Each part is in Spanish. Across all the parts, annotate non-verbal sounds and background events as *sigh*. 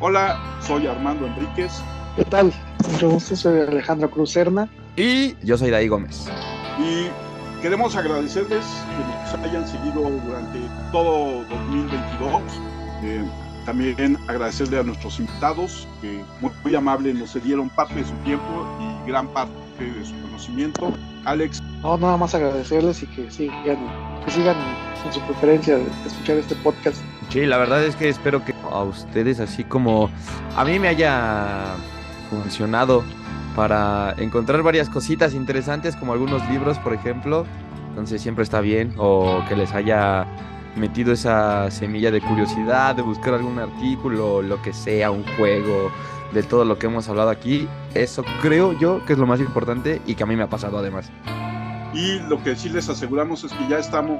Hola, soy Armando Enríquez. ¿Qué tal? Mucho gusto, soy Alejandro Cruzerna. Y yo soy Daí Gómez. Y queremos agradecerles que nos hayan seguido durante todo 2022. Eh, también agradecerle a nuestros invitados que muy, muy amables nos cedieron parte de su tiempo y gran parte de su conocimiento. Alex. No, nada más agradecerles y que sigan, que sigan con su preferencia de escuchar este podcast. Sí, la verdad es que espero que a ustedes, así como a mí me haya funcionado para encontrar varias cositas interesantes, como algunos libros, por ejemplo. Entonces siempre está bien, o que les haya metido esa semilla de curiosidad, de buscar algún artículo, lo que sea, un juego, de todo lo que hemos hablado aquí. Eso creo yo que es lo más importante y que a mí me ha pasado además. Y lo que sí les aseguramos es que ya estamos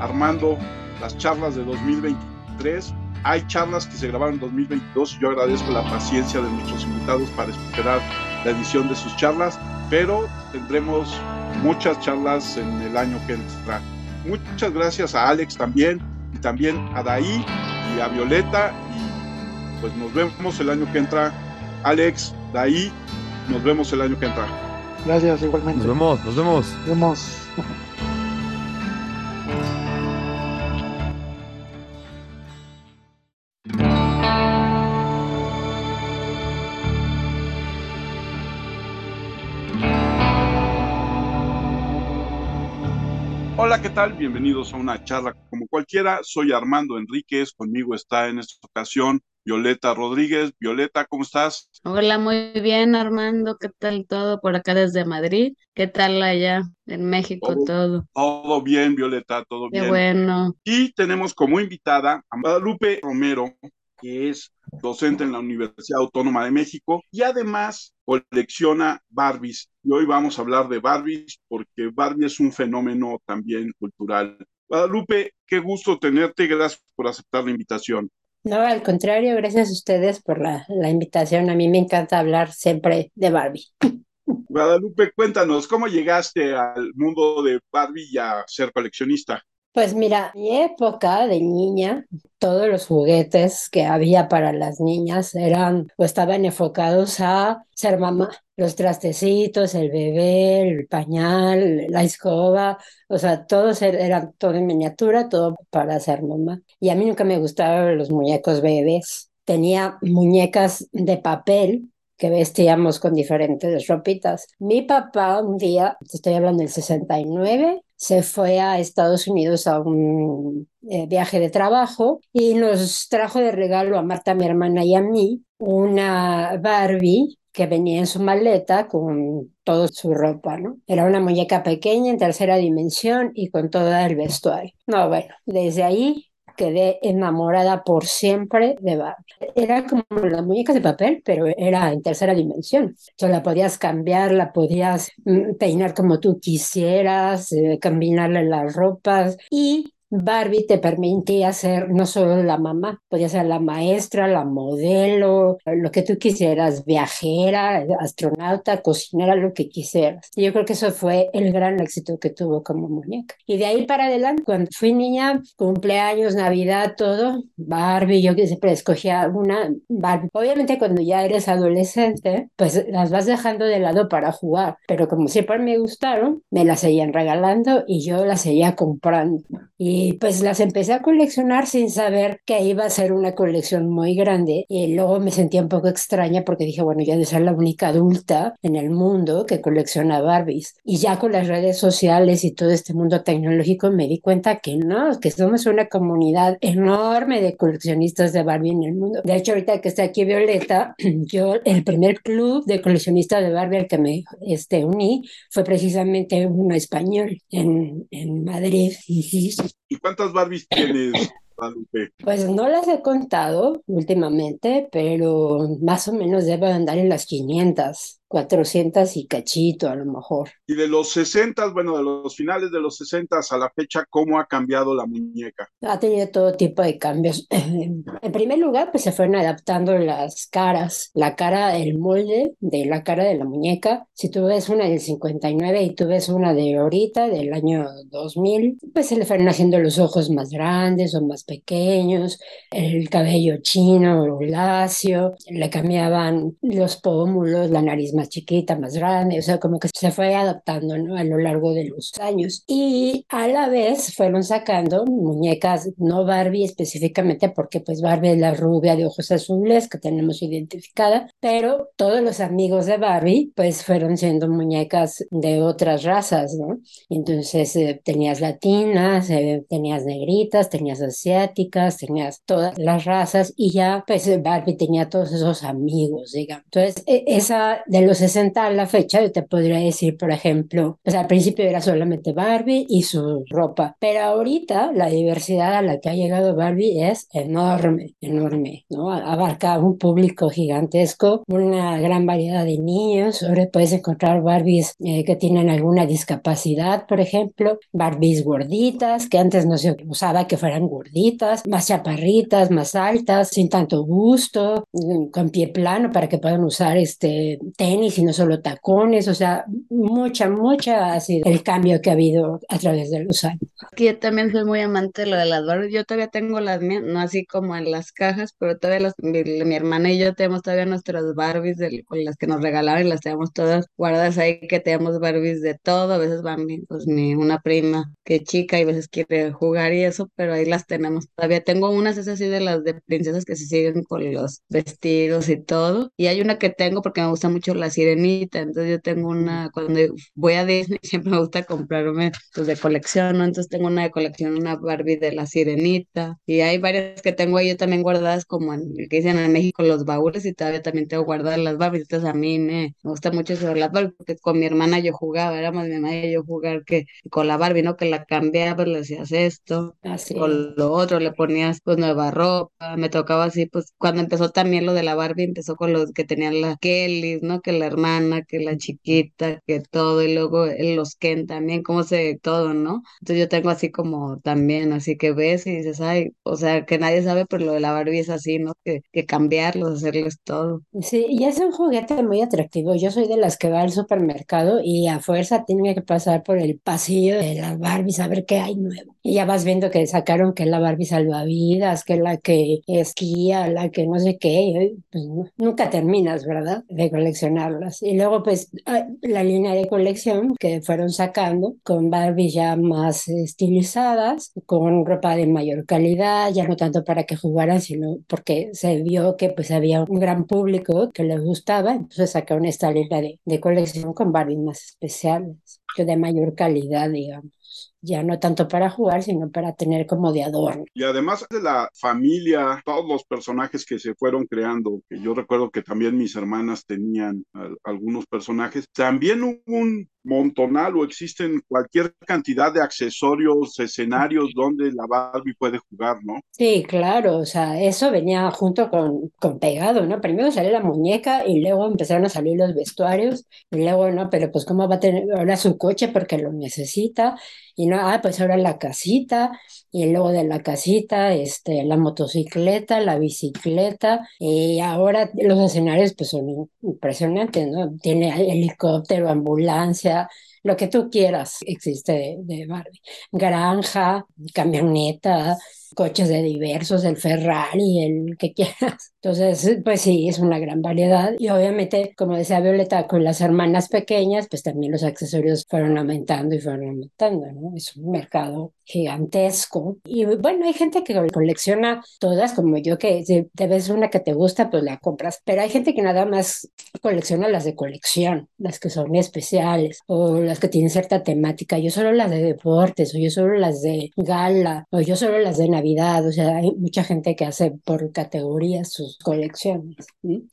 armando las charlas de 2023. Hay charlas que se grabaron en 2022 y yo agradezco la paciencia de nuestros invitados para esperar la edición de sus charlas, pero tendremos muchas charlas en el año que entra. Muchas gracias a Alex también y también a Daí y a Violeta y pues nos vemos el año que entra. Alex, Daí, nos vemos el año que entra. Gracias, igualmente. Nos vemos, nos vemos. Nos vemos. Hola, ¿qué tal? Bienvenidos a una charla como cualquiera. Soy Armando Enríquez, conmigo está en esta ocasión Violeta Rodríguez. Violeta, ¿cómo estás? Hola, muy bien, Armando. ¿Qué tal todo por acá desde Madrid? ¿Qué tal allá en México todo? Todo, bien, Violeta, todo Qué bien. bueno. Y tenemos como invitada a Guadalupe Romero, que es docente en la Universidad Autónoma de México y además colecciona Barbies. Y hoy vamos a hablar de Barbies porque Barbie es un fenómeno también cultural. Guadalupe, qué gusto tenerte. Gracias por aceptar la invitación. No, al contrario, gracias a ustedes por la, la invitación. A mí me encanta hablar siempre de Barbie. Guadalupe, cuéntanos, ¿cómo llegaste al mundo de Barbie y a ser coleccionista? Pues mira, mi época de niña, todos los juguetes que había para las niñas eran o estaban enfocados a ser mamá. Los trastecitos, el bebé, el pañal, la escoba, o sea, todos er- eran todo en miniatura, todo para ser mamá. Y a mí nunca me gustaban los muñecos bebés. Tenía muñecas de papel que vestíamos con diferentes ropitas. Mi papá un día, te estoy hablando del 69, se fue a Estados Unidos a un eh, viaje de trabajo y nos trajo de regalo a Marta, mi hermana y a mí una Barbie que venía en su maleta con toda su ropa, ¿no? Era una muñeca pequeña en tercera dimensión y con todo el vestuario. No, bueno, desde ahí quedé enamorada por siempre de Barbie. Era como las muñecas de papel, pero era en tercera dimensión. O la podías cambiar, la podías mm, peinar como tú quisieras, eh, combinarle las ropas y Barbie te permitía ser no solo la mamá, podía ser la maestra, la modelo, lo que tú quisieras, viajera, astronauta, cocinera, lo que quisieras. Y yo creo que eso fue el gran éxito que tuvo como muñeca. Y de ahí para adelante, cuando fui niña, cumpleaños, Navidad, todo, Barbie, yo siempre escogía una Barbie. Obviamente cuando ya eres adolescente, pues las vas dejando de lado para jugar, pero como siempre me gustaron, me las seguían regalando y yo las seguía comprando. Y pues las empecé a coleccionar sin saber que iba a ser una colección muy grande. Y luego me sentía un poco extraña porque dije, bueno, ya de ser la única adulta en el mundo que colecciona Barbies. Y ya con las redes sociales y todo este mundo tecnológico me di cuenta que no, que somos una comunidad enorme de coleccionistas de Barbie en el mundo. De hecho, ahorita que está aquí Violeta, *clears throat* yo el primer club de coleccionistas de Barbie al que me este, uní fue precisamente uno español en, en Madrid. ¿Y cuántas Barbies tienes, Guadalupe? Pues no las he contado últimamente, pero más o menos debo andar en las 500. 400 y cachito a lo mejor. Y de los 60, bueno, de los finales de los 60 a la fecha, ¿cómo ha cambiado la muñeca? Ha tenido todo tipo de cambios. *clears throat* En primer lugar, pues se fueron adaptando las caras, la cara, el molde de la cara de la muñeca. Si tú ves una del 59 y tú ves una de ahorita, del año 2000, pues se le fueron haciendo los ojos más grandes o más pequeños, el cabello chino o lacio, le cambiaban los pómulos, la nariz más chiquita, más grande, o sea, como que se fue adaptando a lo largo de los años. Y a la vez fueron sacando muñecas, no Barbie específicamente, porque pues Barbie es la rubia de ojos azules que tenemos identificada, pero todos los amigos de Barbie pues fueron siendo muñecas de otras razas, ¿no? Entonces eh, tenías latinas, eh, tenías negritas, tenías asiáticas, tenías todas las razas y ya pues Barbie tenía todos esos amigos, digamos. Entonces, e, esa de los 60 a la fecha, yo te podría decir, por ejemplo, pues al principio era solamente Barbie y su ropa, pero ahorita la diversidad a la que ha llegado Barbie es enorme, enorme, ¿no? Abarca un público gigantesco, una gran variedad de niños, ahora puedes encontrar Barbies eh, que tienen alguna discapacidad, por ejemplo, Barbies gorditas, que antes no se usaba que fueran gorditas, más chaparritas, más altas, sin tanto gusto, mm, con pie plano para que puedan usar este tenis y no solo tacones, o sea, mucha, mucha ha sido el cambio que ha habido a través de los años. Yo también soy muy amante de lo de las Barbies, yo todavía tengo las mías, no así como en las cajas, pero todavía las, mi, mi hermana y yo tenemos todavía nuestras Barbies de, con las que nos regalaron y las tenemos todas guardadas ahí, que tenemos Barbies de todo, a veces van pues mi una prima que chica y a veces quiere jugar y eso, pero ahí las tenemos. Todavía tengo unas es así de las de princesas que se siguen con los vestidos y todo, y hay una que tengo porque me gusta mucho la sirenita, entonces yo tengo una, cuando voy a Disney *laughs* siempre me gusta comprarme pues de colección, ¿no? Entonces tengo una de colección, una Barbie de la sirenita, y hay varias que tengo ahí yo también guardadas como en, que dicen en México los baúles y todavía también tengo guardadas las Barbies, entonces a mí me, me gusta mucho eso las Barbies porque con mi hermana yo jugaba, éramos mi mamá y yo jugar que con la Barbie, ¿no? Que la cambiabas, le hacías esto, Así con lo otro, le ponías pues nueva ropa, me tocaba así, pues cuando empezó también lo de la Barbie, empezó con los que tenían la Kelly, ¿no? Que la hermana, que la chiquita, que todo, y luego los Ken también, como se, todo, ¿no? Entonces yo tengo así como también, así que ves y dices, ay, o sea, que nadie sabe, pero lo de la Barbie es así, ¿no? Que, que cambiarlos, hacerles todo. Sí, y es un juguete muy atractivo. Yo soy de las que va al supermercado y a fuerza tiene que pasar por el pasillo de las Barbies a ver qué hay nuevo. Y ya vas viendo que sacaron que la Barbie salvavidas, que la que esquía, la que no sé qué. pues, nunca terminas, ¿verdad? De Y luego, pues, la línea de colección que fueron sacando con Barbies ya más estilizadas, con ropa de mayor calidad, ya no tanto para que jugaran, sino porque se vio que pues había un gran público que les gustaba, entonces sacaron esta línea de, de colección con Barbies más especiales, de mayor calidad, digamos ya no tanto para jugar, sino para tener como de adorno. Y además de la familia, todos los personajes que se fueron creando, que yo recuerdo que también mis hermanas tenían algunos personajes, también hubo un montonal o existen cualquier cantidad de accesorios, escenarios donde la Barbie puede jugar, ¿no? Sí, claro, o sea, eso venía junto con, con pegado, ¿no? Primero salió la muñeca y luego empezaron a salir los vestuarios y luego, ¿no? Pero pues cómo va a tener ahora su coche porque lo necesita y no, ah, pues ahora la casita y luego de la casita, este, la motocicleta, la bicicleta y ahora los escenarios pues son impresionantes, ¿no? Tiene helicóptero, ambulancia, lo que tú quieras existe de, de Barbie. Granja, camioneta, coches de diversos, el Ferrari, el que quieras. *laughs* Entonces, pues sí, es una gran variedad. Y obviamente, como decía Violeta, con las hermanas pequeñas, pues también los accesorios fueron aumentando y fueron aumentando, ¿no? Es un mercado gigantesco. Y bueno, hay gente que colecciona todas, como yo, que si te ves una que te gusta, pues la compras. Pero hay gente que nada más colecciona las de colección, las que son especiales o las que tienen cierta temática. Yo solo las de deportes, o yo solo las de gala, o yo solo las de Navidad. O sea, hay mucha gente que hace por categorías sus colecciones.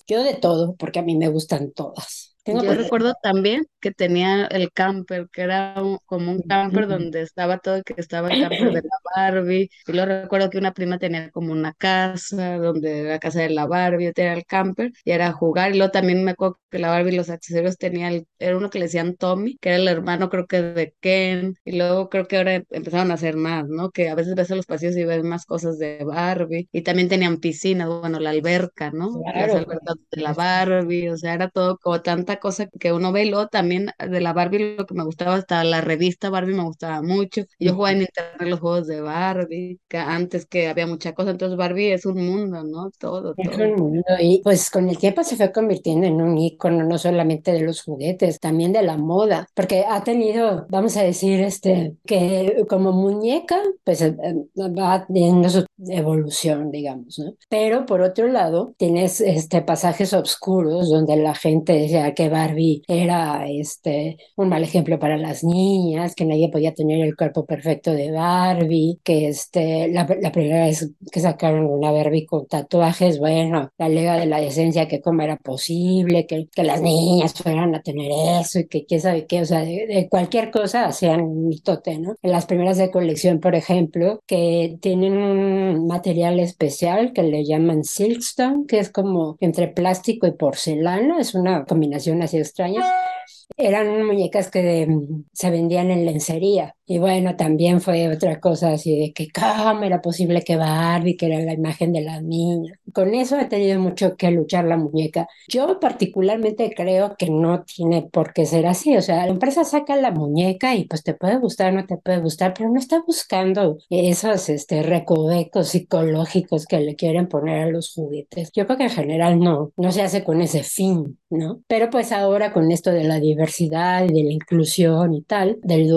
Yo de todo, porque a mí me gustan todas. Yo recuerdo también que tenía el camper, que era como un camper donde estaba todo, que estaba el camper de la Barbie. Y luego recuerdo que una prima tenía como una casa, donde la casa de la Barbie, era el camper, y era jugar. Y luego también me acuerdo que la Barbie, los accesorios tenía, era uno que le decían Tommy, que era el hermano creo que de Ken. Y luego creo que ahora empezaron a hacer más, ¿no? Que a veces ves a los pasillos y ves más cosas de Barbie. Y también tenían piscina, bueno, la alberca, ¿no? Las albercas de la Barbie, o sea, era todo como tanta cosa que uno ve. Y luego también de la Barbie lo que me gustaba hasta la revista Barbie me gustaba mucho. Yo jugaba en internet los juegos de Barbie, que antes que había mucha cosa, entonces Barbie es un mundo, ¿no? Todo, Es todo. un mundo. Y pues con el tiempo se fue convirtiendo en un ícono, no solamente de los juguetes, también de la moda, porque ha tenido, vamos a decir, este, que como muñeca, pues eh, eh, va teniendo su evolución, digamos, ¿no? Pero por otro lado, tienes este pasajes oscuros donde la gente decía que Barbie era este un mal ejemplo para las niñas, que nadie podía tener el cuerpo perfecto de Barbie, que este la, primera vez que sacaron una Barbie con tatuajes, bueno, la lega de la decencia que cómo era posible, que, que las niñas fueran a tener eso y que quién sabe qué, o sea, de, cualquier cosa hacían un mitote, ¿no? Las primeras de colección, por ejemplo, que tienen un material especial que le llaman silkstone, que es como entre plástico y porcelana, es una combinación así extraña. Eran muñecas que mm, se vendían en lencería. Y bueno, también fue otra cosa así de que cómo era posible que Barbie, que era la imagen de las niñas. Con eso ha tenido mucho que luchar la muñeca. Yo particularmente creo que no tiene por qué ser así. O sea, la empresa saca la muñeca y pues te puede gustar, no te puede gustar, pero no está buscando esos este, recovecos psicológicos que le quieren poner a los juguetes. Yo creo que en general no, no se hace con ese fin, ¿no? Pero pues ahora con esto de la diversidad y de la inclusión y tal, del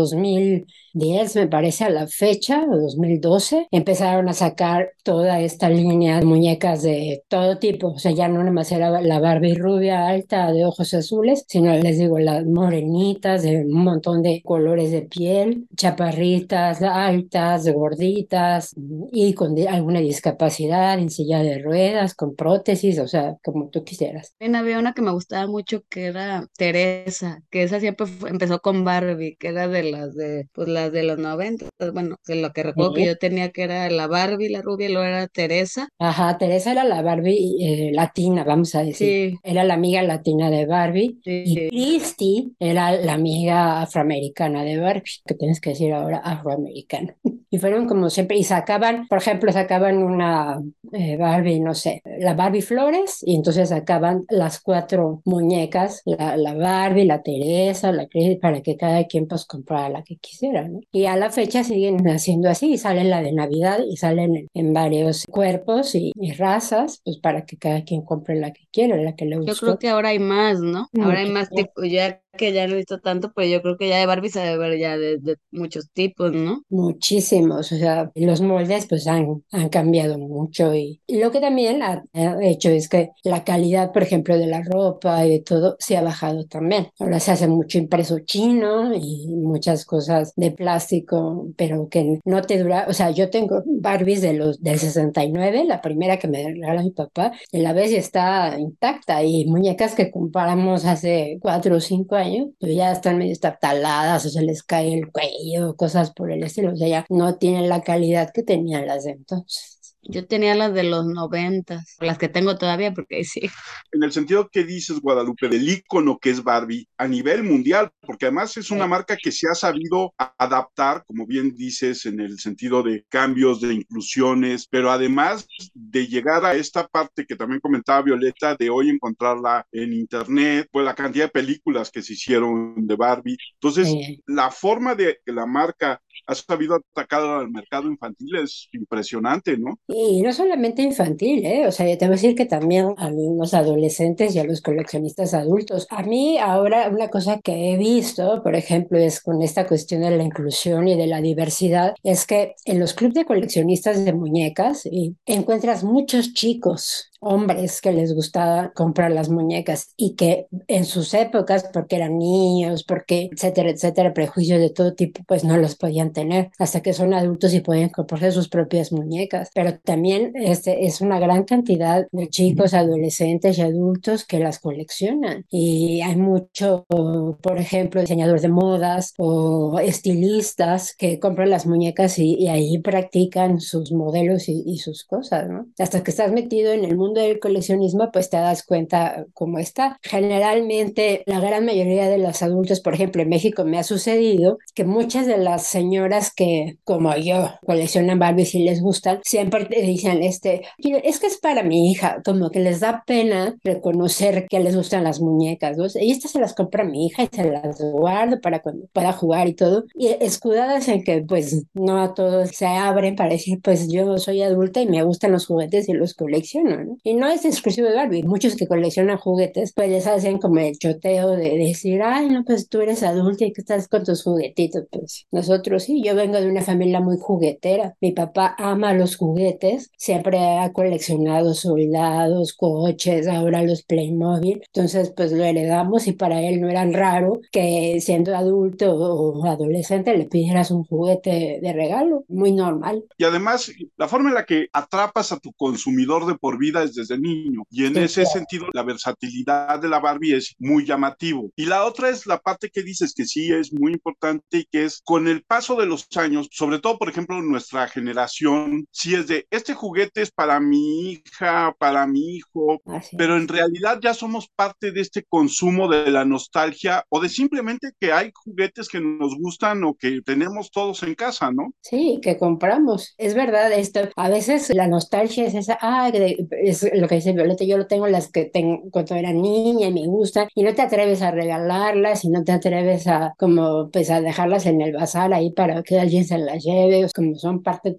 2010 me parece a la fecha, 2012, empezaron a sacar toda esta línea de muñecas de todo tipo, o sea, ya no nada más era la Barbie rubia alta de ojos azules, sino les digo, las morenitas de un montón de colores de piel, chaparritas, altas, gorditas y con alguna discapacidad, en silla de ruedas, con prótesis, o sea, como tú quisieras. También había una que me gustaba mucho que era Teresa, que esa siempre empezó con Barbie, que era de las de, pues las de los 90, bueno, de lo que recuerdo que yo tenía que era la Barbie, la rubia, y luego era Teresa. Ajá, Teresa era la Barbie eh, latina, vamos a decir. Sí, Era la amiga latina de Barbie y. Christy era la amiga afroamericana de Barbie, que tienes que decir ahora afroamericana. *laughs* Y fueron como siempre, y sacaban, por ejemplo, sacaban una eh, Barbie, no sé, la Barbie Flores, y entonces sacaban las cuatro muñecas, la, la Barbie, la Teresa, la Christy, para que cada quien pues comprara la que quisiera, Y a la fecha siguen haciendo así, y salen la de Navidad y salen en, en varios cuerpos y, y razas, pues para que cada quien compre la que quiera, la que le Yo gustó. creo que ahora hay más, ¿no? Ahora hay más tipos, ya que ya no he visto tanto, pero yo creo que ya de Barbie se debe ver ya de, de muchos tipos, ¿no? Muchísimos, o sea, los moldes pues han, han cambiado mucho y, y lo que también ha, ha hecho es que la calidad, por ejemplo, de la ropa y de todo se ha bajado también. Ahora se hace mucho impreso chino y muchas cosas de plástico, pero que no te dura, o sea, yo tengo Barbies de los del 69, la primera que me regaló mi papá, y la vez ya está intacta y muñecas que compramos hace cuatro o cinco años, pues ya están medio taladas o se les cae el cuello, cosas por el estilo, o sea, ya no tienen la calidad que tenían las de entonces. Yo tenía las de los noventas, las que tengo todavía, porque sí. En el sentido que dices, Guadalupe, del ícono que es Barbie a nivel mundial, porque además es una marca que se ha sabido adaptar, como bien dices, en el sentido de cambios, de inclusiones, pero además de llegar a esta parte que también comentaba Violeta, de hoy encontrarla en internet, pues la cantidad de películas que se hicieron de Barbie. Entonces, Eh, la forma de que la marca ha sabido atacar al mercado infantil es impresionante, ¿no? Y no solamente infantil, ¿eh? O sea, yo te voy a decir que también a los adolescentes y a los coleccionistas adultos. A mí ahora una cosa que he visto, por ejemplo, es con esta cuestión de la inclusión y de la diversidad, es que en los clubes de coleccionistas de muñecas y encuentras muchos chicos hombres que les gustaba comprar las muñecas y que en sus épocas, porque eran niños, porque etcétera, etcétera, prejuicios de todo tipo, pues no los podían tener hasta que son adultos y pueden comprarse sus propias muñecas. Pero también este, es una gran cantidad de chicos, adolescentes y adultos que las coleccionan. Y hay mucho, por ejemplo, diseñadores de modas o estilistas que compran las muñecas y, ahí practican sus modelos y, y sus cosas, ¿no? Hasta que estás metido en el mundo del coleccionismo, pues te das cuenta cómo está. Generalmente, la gran mayoría de los adultos, por ejemplo, en México me ha sucedido que muchas de las señoras que, como yo, coleccionan Barbies y les gustan, siempre te dicen, este, es que es para mi hija, como que les da pena reconocer que les gustan las muñecas, ¿no? Y estas se las compra mi hija y se las guardo para cuando pueda jugar y todo. Y escudadas en que, pues, no a todos se abren para decir, pues yo soy adulta y me gustan los juguetes y los colecciono, ¿no? Y no es exclusivo de Barbie, muchos que coleccionan juguetes, pues les hacen como el choteo de decir, ay, no, pues tú eres adulta y que estás con tus juguetitos, pues nosotros sí, yo vengo de una familia muy juguetera, mi papá ama los juguetes, siempre ha coleccionado soldados, coches, ahora los Playmobil, entonces pues lo heredamos y para él no era raro que siendo adulto o adolescente le pidieras un juguete de regalo, muy normal. Y además, la forma en la que atrapas a tu consumidor de por vida es desde niño. Y en ese sentido, la versatilidad de la Barbie es muy llamativo. Y la otra es la parte que dices que sí es muy importante y que es con el paso de los años, sobre todo, por ejemplo, nuestra generación, sí es de, este juguete es para mi hija, para mi hijo, pero en realidad ya somos parte de este consumo de la nostalgia o de simplemente que hay juguetes que nos gustan o que tenemos todos en casa, ¿no? Sí, que compramos. Es verdad esto. A veces la nostalgia es esa, ah, es lo que dice Violeta, yo lo tengo las que tengo cuando era niña y me gustan, y no te atreves a regalarlas y no te atreves a como pues a dejarlas en el bazar ahí para que alguien se las lleve, como son parte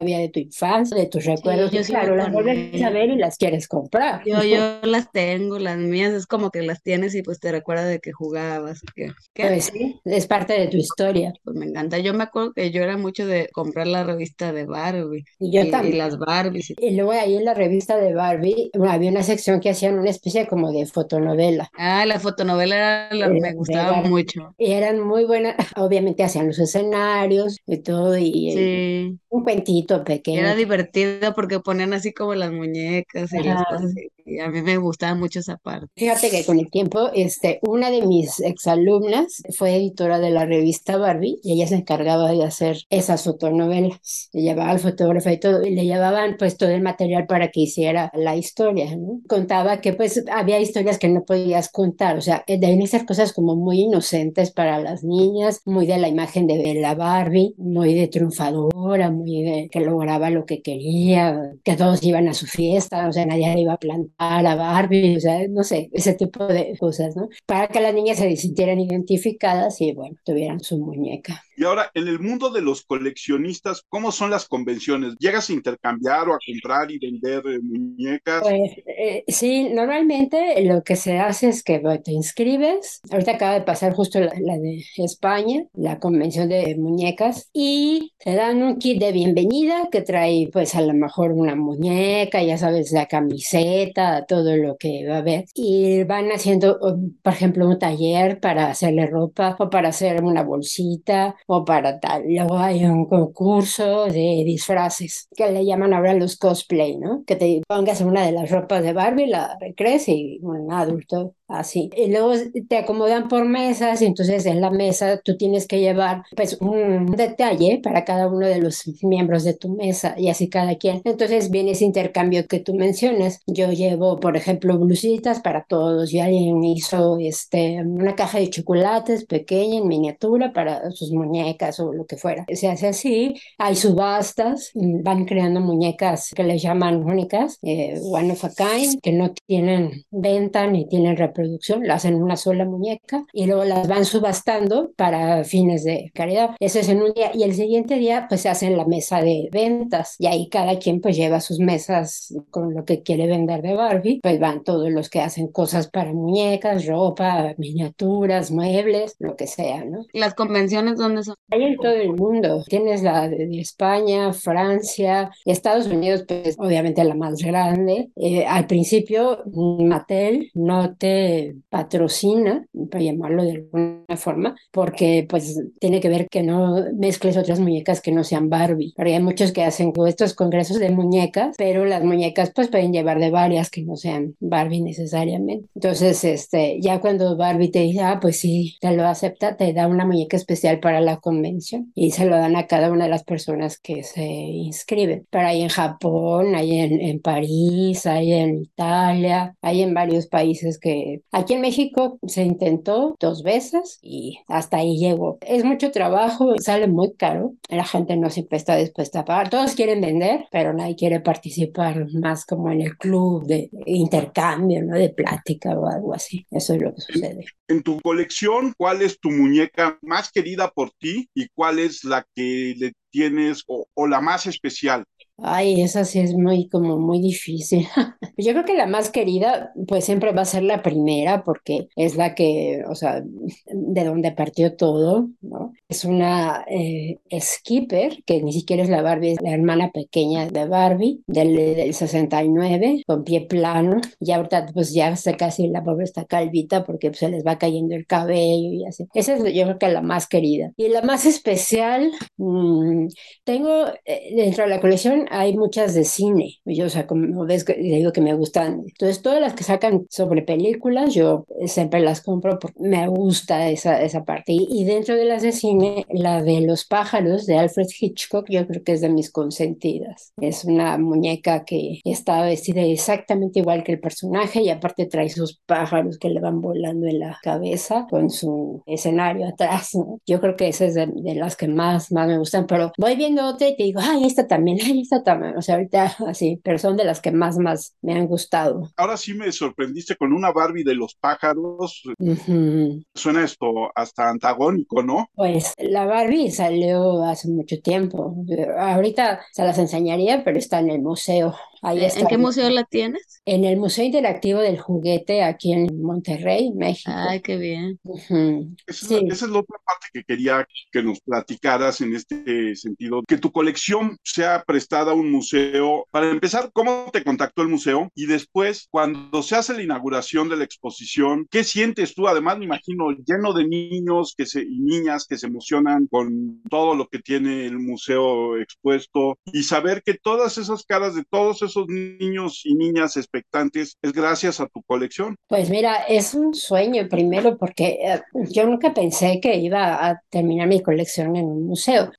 todo de tu infancia, de tus recuerdos. yo claro, las vuelves a ver y las quieres comprar. Yo, yo las tengo, las mías, es como que las tienes y pues te recuerda de que jugabas. Que, Pues sí, es parte de tu historia. Pues me encanta. Yo me acuerdo que yo era mucho de comprar la revista de Barbie. Y yo también. Y las Barbies. Y luego ahí en la revista de Barbie había una sección que hacían una especie como de fotonovela. Ah, la fotonovela era, la, me gustaba mucho. Y eran muy buenas. Obviamente hacían los escenarios y todo. Y, sí. un cuentito pequeño. Era divertido porque ponían así como las muñecas y las cosas. Y a mí me gustaba mucho esa parte. Fíjate que con el tiempo, este, una de mis exalumnas fue editora de la revista Barbie y ella se encargaba de hacer esas fotonovelas. Le llevaba al fotógrafo y todo, y le llevaban pues todo el material para que hiciera la historia. Contaba que pues había historias que no podías contar, o sea, deben ser cosas como muy inocentes para las niñas, muy de la imagen de la Barbie, muy de triunfadora, muy de que lograba lo que quería, que todos iban a su fiesta, o sea, nadie le iba a plantar a Barbie, o sea, no sé, ese tipo de cosas, ¿no? Para que las niñas se sintieran identificadas y, bueno, tuvieran su muñeca. Y ahora, en el mundo de los coleccionistas, ¿cómo son las convenciones? ¿Llegas a intercambiar o a comprar y vender eh, muñecas? Pues eh, sí, normalmente lo que se hace es que te inscribes. Ahorita acaba de pasar justo la, la, de España, la convención de muñecas, y te dan un kit de bienvenida que trae, pues a lo mejor una muñeca, ya sabes, la camiseta, todo lo que va a haber. Y van haciendo, por ejemplo, un taller para hacerle ropa o para hacer una bolsita o para tal. Luego hay un concurso de disfraces que le llaman ahora los cosplay, ¿no? Que te pongas una de las ropas de Barbie, la recrees y un adulto así. Y luego te acomodan por mesas y entonces en la mesa tú tienes que llevar pues un detalle para cada uno de los miembros de tu mesa y así cada quien. Entonces viene ese intercambio que tú mencionas. Yo llevo, por ejemplo, blusitas para todos y alguien hizo este, una caja de chocolates pequeña en miniatura para sus muñecas o lo que fuera. Se hace así, hay subastas, van creando muñecas que les llaman únicas, eh, one of a kind, que no tienen venta ni tienen reproducción, la hacen una sola muñeca y luego las van subastando para fines de caridad. Eso es en un día y el siguiente día pues se hace en la mesa de ventas y ahí cada quien pues lleva sus mesas con lo que quiere vender de Barbie, pues van todos los que hacen cosas para muñecas, ropa, miniaturas, muebles, lo que sea, ¿no? Las convenciones donde eso? Hay en todo el mundo. Tienes la de España, Francia, Estados Unidos, pues obviamente la más grande. Eh, al principio, Mattel no te patrocina, para llamarlo de alguna forma, porque pues tiene que ver que no mezcles otras muñecas que no sean Barbie. Porque hay muchos que hacen estos congresos de muñecas, pero las muñecas pues pueden llevar de varias que no sean Barbie necesariamente. Entonces, este, ya cuando Barbie te dice, ah, pues sí, te lo acepta, te da una muñeca especial para la convención y se lo dan a cada una de las personas que se inscriben. Pero hay en Japón, hay en, en París, hay en Italia, hay en varios países que aquí en México se intentó dos veces y hasta ahí llegó. Es mucho trabajo, sale muy caro, la gente no siempre está dispuesta a pagar. Todos quieren vender, pero nadie quiere participar más como en el club de intercambio, ¿no? De plática o algo así. Eso es lo que sucede. En tu colección, ¿cuál es tu muñeca más querida por ti y cuál es la que le tienes o, o la más especial? Ay, esa sí es muy, como muy difícil. *laughs* Yo creo que la más querida, pues siempre va a ser la primera, porque es la que, o sea, de donde partió todo, ¿no? Es una eh, Skipper, que ni siquiera es la Barbie, es la hermana pequeña de Barbie, del, del 69, con pie plano. Y ahorita, pues ya está casi la pobre está calvita, porque pues, se les va cayendo el cabello y así. Esa es, yo creo que la más querida. Y la más especial, mmm, tengo eh, dentro de la colección hay muchas de cine. Yo, o sea, como ves, digo que me gustan. Entonces, todas las que sacan sobre películas, yo siempre las compro porque me gusta esa, esa parte. Y, dentro de las de cine, la de los pájaros de Alfred Hitchcock, yo creo que es de mis consentidas. Es una muñeca que está vestida exactamente igual que el personaje y aparte trae sus pájaros que le van volando en la cabeza con su escenario atrás. ¿no? Yo creo que esa es de, de, las que más, más me gustan, pero voy viendo otra y te digo, ay, esta también, *laughs* ay, esta también. O sea, ahorita *laughs* así, pero son de las que más, más me han gustado. Ahora sí me sorprendiste con una Barbie de los pájaros. Uh -huh. Suena esto hasta antagónico, ¿no? Pues la Barbie salió hace mucho tiempo. Ahorita se las enseñaría, pero está en el museo. Ahí está. ¿En qué museo la tienes? En el Museo Interactivo del Juguete aquí en Monterrey, México. Ay, qué bien. Uh -huh. esa, sí. es la, esa, es la, otra parte que quería que nos platicaras en este sentido, que tu colección sea prestada a un museo. Para empezar, ¿cómo te contactó el museo? Y después, cuando se hace la inauguración de la exposición, ¿qué sientes tú? Además, me imagino lleno de niños que se, y niñas que se emocionan con todo lo que tiene el museo expuesto y saber que todas esas caras de todos esos niños y niñas expectantes es gracias a tu colección? Pues mira, es un sueño primero porque eh, yo nunca pensé que iba a terminar mi colección en un museo.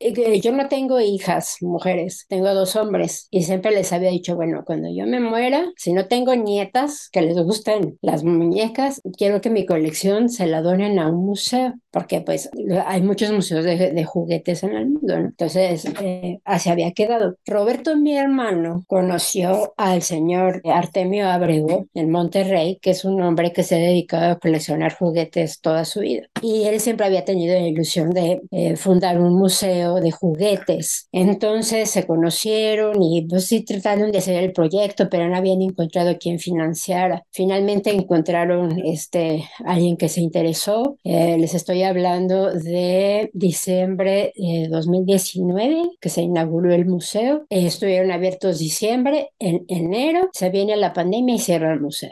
Yo no tengo hijas mujeres, tengo dos hombres y siempre les había dicho, bueno, cuando yo me muera, si no tengo nietas que les gusten las muñecas, quiero que mi colección se la donen a un museo porque pues hay muchos museos de, de juguetes en el mundo, ¿no? Entonces, eh, así había quedado. Roberto, mi hermano, conoció al señor Artemio Abrego en Monterrey, que es un hombre que se ha dedicado a coleccionar juguetes toda su vida. Y él siempre había tenido la ilusión de eh, fundar un museo de juguetes. Entonces se conocieron y pues sí trataron de hacer el proyecto, pero no habían encontrado quien financiara. Finalmente encontraron este, alguien que se interesó. Eh, les estoy hablando de diciembre de 2019, que se inauguró el museo. Estuvieron abiertos diciembre, en enero se viene la pandemia y cierra el museo.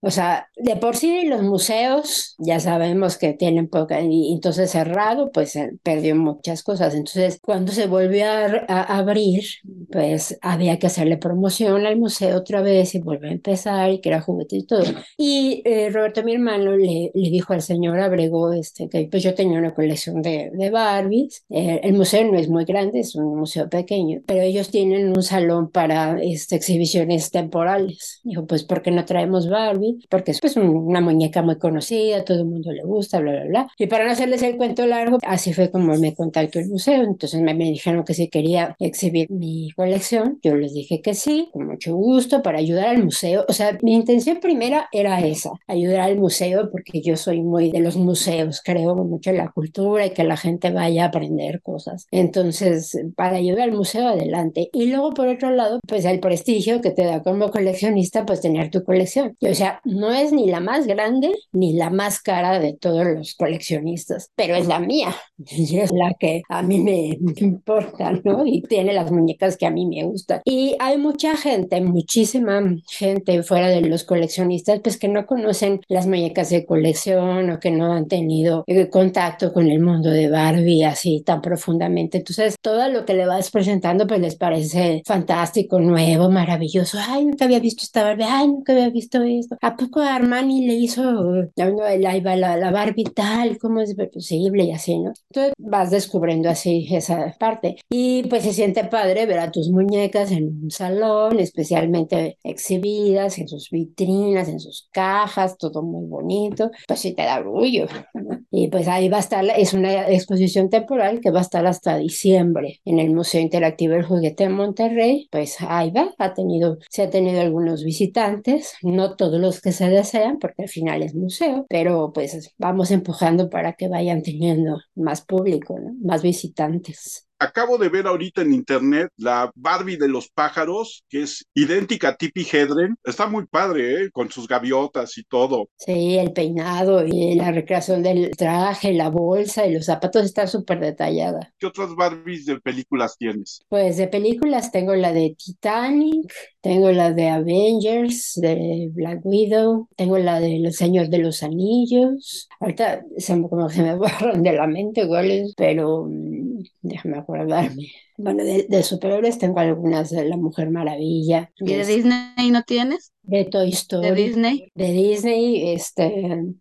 O sea, de por sí los museos ya sabemos que tienen poca, y entonces cerrado, pues perdió muchas cosas. Entonces, cuando se volvió a, a abrir, pues había que hacerle promoción al museo otra vez y volver a empezar y que era juguete y todo. Y eh, Roberto, mi hermano, le, le dijo al señor Abrego este, que pues yo tenía una colección de, de Barbies. Eh, el museo no es muy grande, es un museo pequeño, pero ellos tienen un salón para este, exhibiciones temporales. Dijo, pues, ¿por qué no traemos Barbie? Porque es pues, una muñeca muy conocida, todo el mundo le gusta, bla, bla, bla. Y para no hacerles el cuento largo, así fue como me contactó el museo. Entonces me, me dijeron que si quería exhibir mi colección, yo les dije que sí, con mucho gusto, para ayudar al museo. O sea, mi intención primera era esa, ayudar al museo, porque yo soy muy de los museos museos, creo mucho en la cultura y que la gente vaya a aprender cosas. Entonces, para llevar al museo adelante. Y luego, por otro lado, pues el prestigio que te da como coleccionista, pues tener tu colección. o sea, no es ni la más grande ni la más cara de todos los coleccionistas, pero es la mía. *laughs* Y es la que a mí me importa, ¿no? Y tiene las muñecas que a mí me gustan. Y hay mucha gente, muchísima gente fuera de los coleccionistas, pues que no conocen las muñecas de colección o que no han tenido eh, contacto con el mundo de Barbie así tan profundamente. Entonces, todo lo que le vas presentando, pues les parece fantástico, nuevo, maravilloso. Ay, nunca había visto esta Barbie. Ay, nunca había visto esto. ¿A poco Armani le hizo la, la, la Barbie tal? ¿Cómo es posible? Y así, ¿no? Entonces vas descubriendo así esa parte. Y pues se siente padre ver a tus muñecas en un salón, especialmente exhibidas en sus vitrinas, en sus cajas, todo muy bonito. Pues sí te da orgullo. Y pues ahí va a estar, es una exposición temporal que va a estar hasta diciembre en el Museo Interactivo del Juguete en Monterrey. Pues ahí va, ha tenido, se ha tenido algunos visitantes, no todos los que se desean, porque al final es museo, pero pues vamos empujando para que vayan teniendo más público, más visitantes. Acabo de ver ahorita en internet la Barbie de los pájaros, que es idéntica a Tippi Hedren. Está muy padre, ¿eh? Con sus gaviotas y todo. Sí, el peinado y la recreación del traje, la bolsa y los zapatos está súper detallada. ¿Qué otras Barbies de películas tienes? Pues de películas tengo la de Titanic, tengo la de Avengers, de Black Widow, tengo la de Los Señores de los Anillos. Ahorita se me, como se me *laughs* borran de la mente cuáles, pero mm, déjame acordarme. Bueno, de, de superhéroes tengo algunas de La Mujer Maravilla. ¿Y de Disney no tienes? De Toy Story. ¿De Disney? De Disney, este,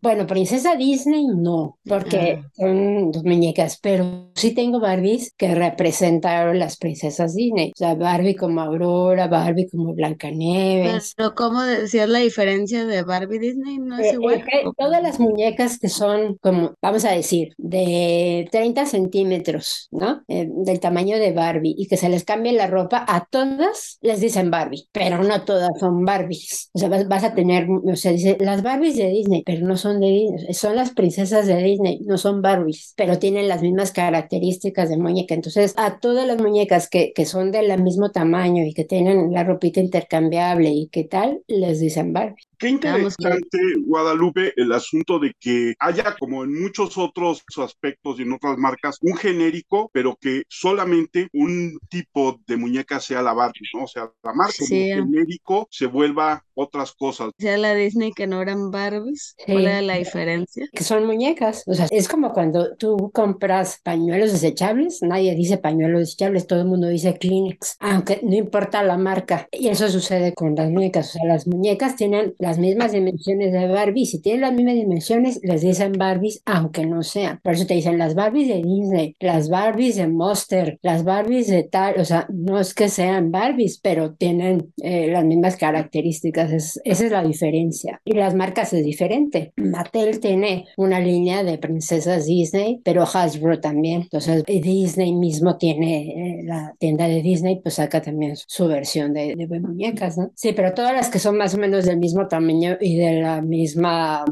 bueno, princesa Disney no, porque Ah. son dos muñecas, pero sí tengo Barbies que representaron las princesas Disney. O sea, Barbie como Aurora, Barbie como Blancanieves. Pero ¿cómo decías la diferencia de Barbie Disney? ¿No es Eh, igual? eh, que todas las muñecas que son como, vamos a decir, de 30 centímetros, ¿no? Eh, del tamaño de Barbie y que se les cambie la ropa, a todas les dicen Barbie, pero no todas son Barbies. O sea, vas, vas a tener, o sea, dice, las Barbies de Disney, pero no son de Disney, son las princesas de Disney, no son Barbies, pero tienen las mismas características de muñeca. Entonces, a todas las muñecas que, que son del mismo tamaño y que tienen la ropita intercambiable y qué tal, les dicen Barbie. Qué interesante, Guadalupe, el asunto de que haya, como en muchos otros aspectos y en otras marcas, un genérico, pero que solamente un tipo de muñeca sea la Barbie, ¿no? O sea, la marca Sí. como genérico se vuelva otras cosas. Decía la Disney que no eran Barbies. Sí. ¿Cuál era la diferencia? que son muñecas. O sea, es como cuando tú compras pañuelos desechables, nadie dice pañuelos desechables, todo el mundo dice Kleenex, aunque no importa la marca. Y eso sucede con las muñecas. O sea, las muñecas tienen las mismas dimensiones de Barbie. Si tienen las mismas dimensiones, les dicen Barbies, aunque no sean. Por eso te dicen las Barbies de Disney, las Barbies de Monster, las Barbies de tal. O sea, no es que sean Barbies, pero tienen eh, las mismas características. Es- esa es la diferencia. Y las marcas es diferente. Mattel tiene una línea de princesas Disney, pero Hasbro también. Entonces, eh, Disney mismo tiene eh, la tienda de Disney, pues saca también su, versión de, de muñecas, ¿no? Sí, pero todas las que son más o menos del mismo tamaño y de la misma,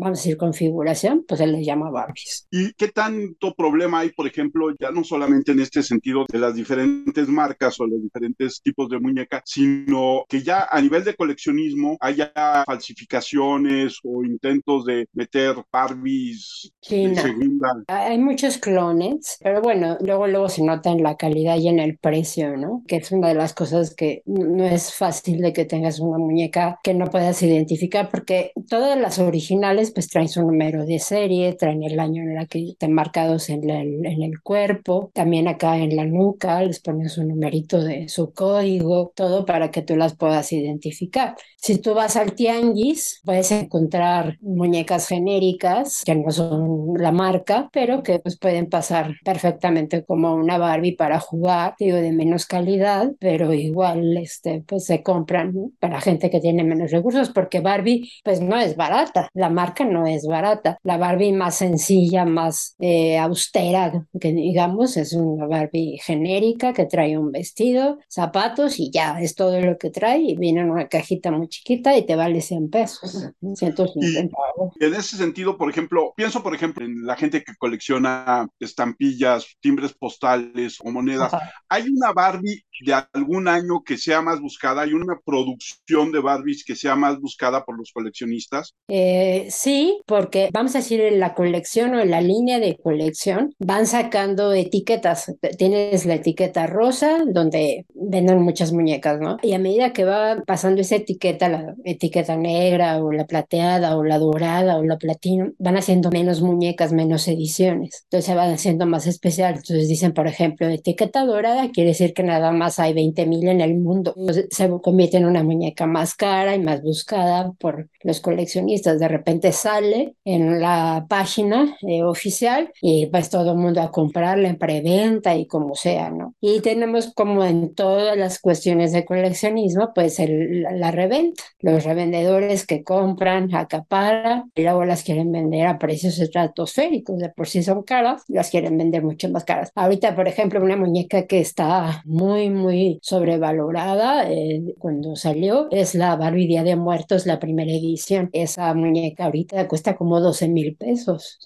vamos a decir, configuración, pues se les llama Barbies. ¿Y qué tanto problema hay, por ejemplo, ya no solamente en este sentido de las diferentes marcas o los diferentes tipos de muñeca, sino que ya a nivel de coleccionismo haya falsificaciones o intentos de meter Barbies China. segunda? Hay muchos clones, pero bueno, luego luego se nota en la calidad y en el precio, ¿no? Que es una de las cosas que no es fácil de que tengas una muñeca que no puedas identificar, porque todas las originales pues traen su número de serie, traen el año en la que están marcados en, la- en el cuerpo, también acá en la nuca les ponen su numerito de su código, todo para que tú las puedas identificar. Si tú vas al tianguis, puedes encontrar muñecas genéricas que no son la marca, pero que pues pueden pasar perfectamente como una Barbie para jugar, digo, de menos calidad, pero igual este, pues se compran para gente que tiene menos recursos, porque Barbie pues no es barata. La marca no es barata. La Barbie más sencilla, más eh, austera, que digamos, es una Barbie genérica que trae un vestido, zapatos y ya, es todo lo que trae y viene en una cajita muy chiquita y te vale 100 pesos, 150 En ese sentido, por ejemplo, pienso, por ejemplo, en la gente que colecciona estampillas, timbres postales o monedas. ¿Hay una Barbie de algún año que sea más buscada? ¿Hay una producción de Barbies que sea más buscada por los coleccionistas? Eh, sí, porque vamos a decir en la colección o en la línea de colección van sacando etiquetas. Tienes la etiqueta rosa donde venden muchas muñecas, ¿no? Y a medida que va pasando esa etiqueta, la etiqueta negra o la plateada o la dorada o la platino, van haciendo menos muñecas, menos ediciones. Entonces se van haciendo más especial. Entonces dicen, por ejemplo, etiqueta dorada quiere decir que nada más hay 20 mil en el mundo. se convierte en una muñeca más cara y más buscada por los coleccionistas. De repente sale en la página eh, oficial y pues todo el mundo a comprarla en preventa y como sea, ¿no? Y tenemos como en todas las cuestiones de coleccionismo, pues el, la reventa. Los revendedores que compran, acaparan y luego las quieren vender a precios estratosféricos. De por sí son caras, las quieren vender mucho más caras. Ahorita, por ejemplo, una muñeca que está muy, muy sobrevalorada eh, cuando salió es la Barbie Día de Muertos, la primera edición. Esa muñeca ahorita cuesta como 12 mil pesos.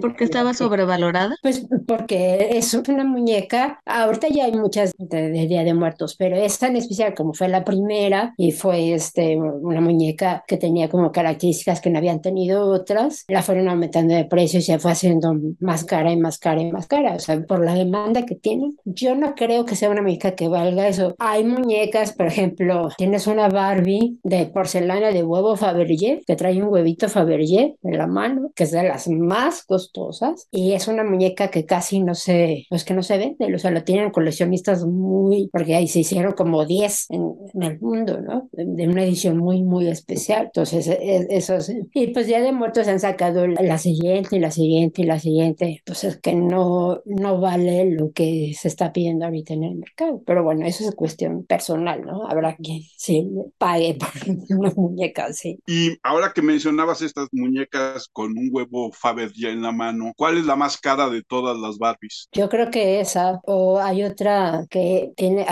¿Por qué estaba sobrevalorada? Pues porque es una muñeca, ahorita ya hay muchas de, Día de Muertos, pero es tan especial como fue la primera y fue este, una muñeca que tenía como características que no habían tenido otras, la fueron aumentando de precio y se fue haciendo más cara y más cara y más cara, o sea, por la demanda que tienen. Yo no creo que sea una muñeca que valga eso. Hay muñecas, por ejemplo, tienes una Barbie de porcelana de huevo Fabergé que trae un huevito Fabergé en la mano, que es de las más costosas y es una muñeca que casi no se, pues que no se vende, o sea, lo tienen coleccionistas muy, porque ahí se hicieron como 10 en, el mundo, ¿no? De, una edición muy, muy especial. Entonces, e, e, eso es, y pues ya de muertos han sacado la siguiente y la siguiente y la siguiente, entonces que no, no vale lo que se está pidiendo ahorita en el mercado. Pero bueno, eso es cuestión personal, ¿no? Habrá quien sí pague por *laughs* una muñeca así. Y ahora que mencionabas estas muñecas con un huevo Fabergé en la mano, ¿cuál es la más cara de todas las Barbies? Yo creo que esa, o hay otra que tiene,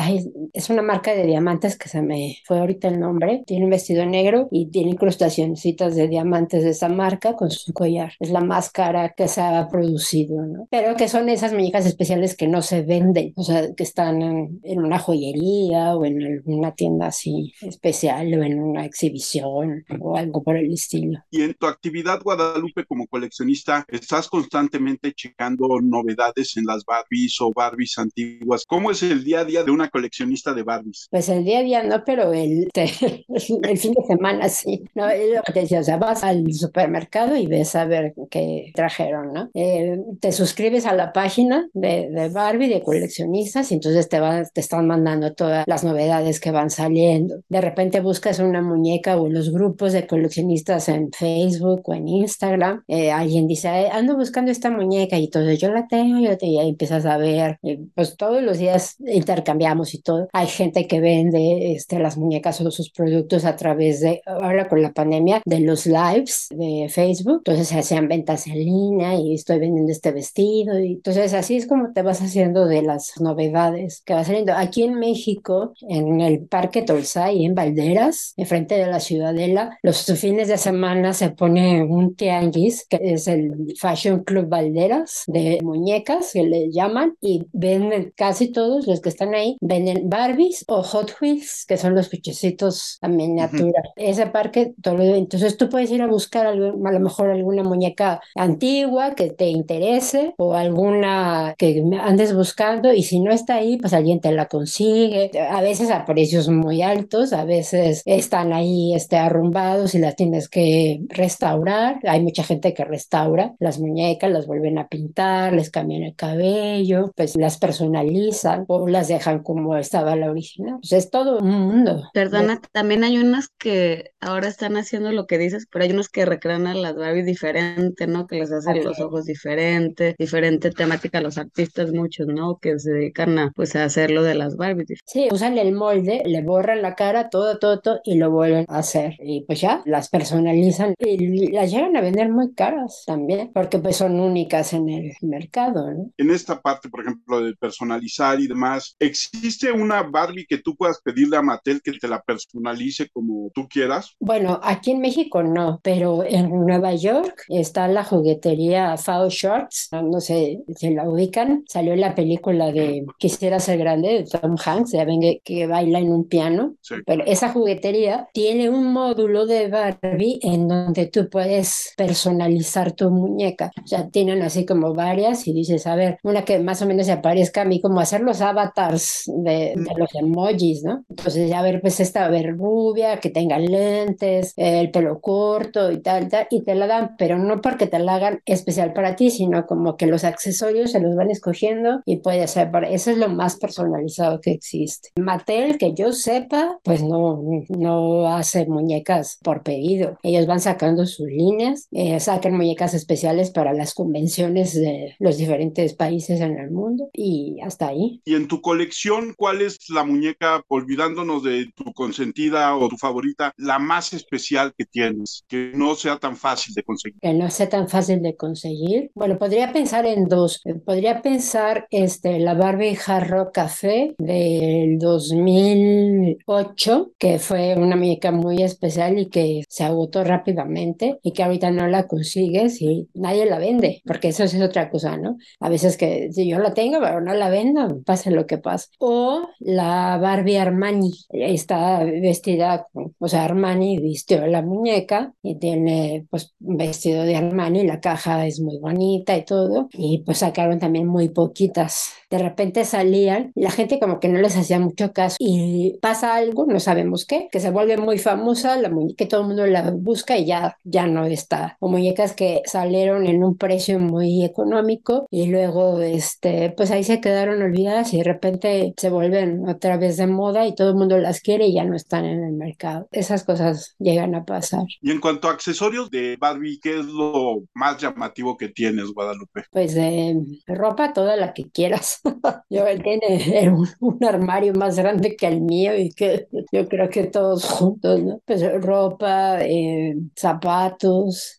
es una marca de diamantes que se me fue ahorita el nombre, tiene un vestido negro y tiene incrustacioncitas de diamantes de esa marca con su collar. Es la más cara que se ha producido, ¿no? Pero que son esas muñecas especiales que no se venden, o sea, que están en, en una joyería o en alguna tienda así especial o en una exhibición o algo por el estilo. Y en tu actividad, Guadalupe, como coleccionista, ¿estás constantemente checando novedades en las Barbies o Barbies antiguas? ¿Cómo es el día a día de una coleccionista de Barbies? Pues el día a día no, pero el, *laughs* el fin de semana sí. No, te o sea, vas al supermercado y ves a ver qué trajeron, ¿no? Eh, te suscribes a la página de, de Barbie, de coleccionistas, y entonces te, van, te están mandando todas las novedades que van saliendo. De repente buscas una muñeca o los grupos de coleccionistas en Facebook o en Instagram. Eh, alguien dice, ando buscando esta muñeca y todo, yo la tengo, yo te, y ahí empiezas a ver, pues todos los días intercambiamos y todo. Hay gente que vende este, las muñecas o sus productos a través de, ahora con la pandemia, de los lives de Facebook. Entonces se hacían ventas en línea y estoy vendiendo este vestido. Y entonces así es como te vas haciendo de las novedades que va saliendo. Aquí en México, en el Parque Tolsay, en Valderas, enfrente de la Ciudadela, los fines de semana se pone un tianguis, que es el Fashion Club Valderas, de muñecas, que le llaman, y venden casi todos los que están ahí, venden Barbies o Hot Wheels, que son los cochecitos a miniatura. Ese parque, todo, entonces tú puedes ir a buscar a lo mejor alguna muñeca antigua que te interese o alguna que andes buscando y si no está ahí, pues alguien te la consigue. A veces a precios muy altos, a veces están ahí este, arrumbados y las tienes que restaurar. Hay mucha gente que restaura las muñecas, las vuelven a pintar, les cambian el cabello, pues las personalizan o las dejan como estaba la original. Pues es todo un mundo. Perdona, también hay unas que ahora están haciendo lo que dices, pero hay unos que recrean a las Barbie diferente, ¿no? Que les hacen los ojos diferentes, diferente temática los artistas, muchos, ¿no? Que se dedican a, pues, a hacer lo de las Barbie. Sí, usan el molde, le borran la cara, todo, todo, todo, y lo vuelven a hacer. Y pues ya, las personalizan y las llegan a vender muy caras también, porque pues son únicas en el mercado, ¿no? En esta parte, por ejemplo, de personalizar y demás, ¿existe una Barbie que tú puedas pedirle a Mattel que te la personalice como tú quieras? Bueno, aquí en México no, pero en Nueva York está la juguetería Faux Shorts, no sé si la ubican, salió la película de Quisiera ser grande de Tom Hanks, ya ven que, que baila en un piano, Sí. pero esa juguetería tiene un módulo de Barbie en donde tú puedes personalizar tu muñeca. O sea, tienen así como varias y dices, a ver, una que más o menos se aparezca a mí, como hacer los avatars de, de los emojis, ¿no? Entonces, ya ver, pues esta, a ver, rubia, que tenga lentes, el pelo corto y tal, tal, y te la dan, pero no porque te la hagan especial para ti, sino como que los accesorios se los van escogiendo y puede ser para... Eso es lo más personalizado que existe. Mattel, que yo sepa, pues no, no hace muñecas por pedido. Ellos van sacando sus líneas, eh, sacan muñecas especiales para las convenciones de los diferentes países en el mundo y hasta ahí. Y en tu colección, ¿cuál es la muñeca, olvidándonos de tu consentida o tu favorita, la más especial que tienes, que no sea tan fácil de conseguir? que no sea tan fácil de conseguir. Bueno, podría pensar en dos. Podría pensar este, la Barbie Jarro Café del 2008, que fue una muñeca muy especial y que se agotó rápidamente y que ahorita no la consigues y nadie la vende, porque eso es otra cosa, ¿no? A veces que si yo la tengo, pero no la vendo, pase lo que pase. O la Barbie Armani, está vestida, o sea, Armani vistió la muñeca y tiene pues un vestido de Armani, la caja es muy bonita y todo, y pues sacaron también muy poquitas. De repente salían, la gente como que no les hacía mucho caso y pasa algo, no sabemos qué, que se vuelve muy famosa, la muñeca, que todo el mundo la busca y ya, ya no está. O muñecas que salieron en un precio muy económico y luego, este, pues ahí se quedaron olvidadas y de repente se vuelven otra vez de moda y todo el mundo las quiere y ya no están en el mercado. Esas cosas llegan a pasar. Y en cuanto a accesorios de Barbie, ¿qué es lo más llamativo que tienes, Guadalupe? Pues de ropa toda la que quieras. *laughs* Yo tiene *laughs* un, un armario más grande que el mío y que yo creo que todos juntos, ¿no? Pues ropa, eh, zapatos.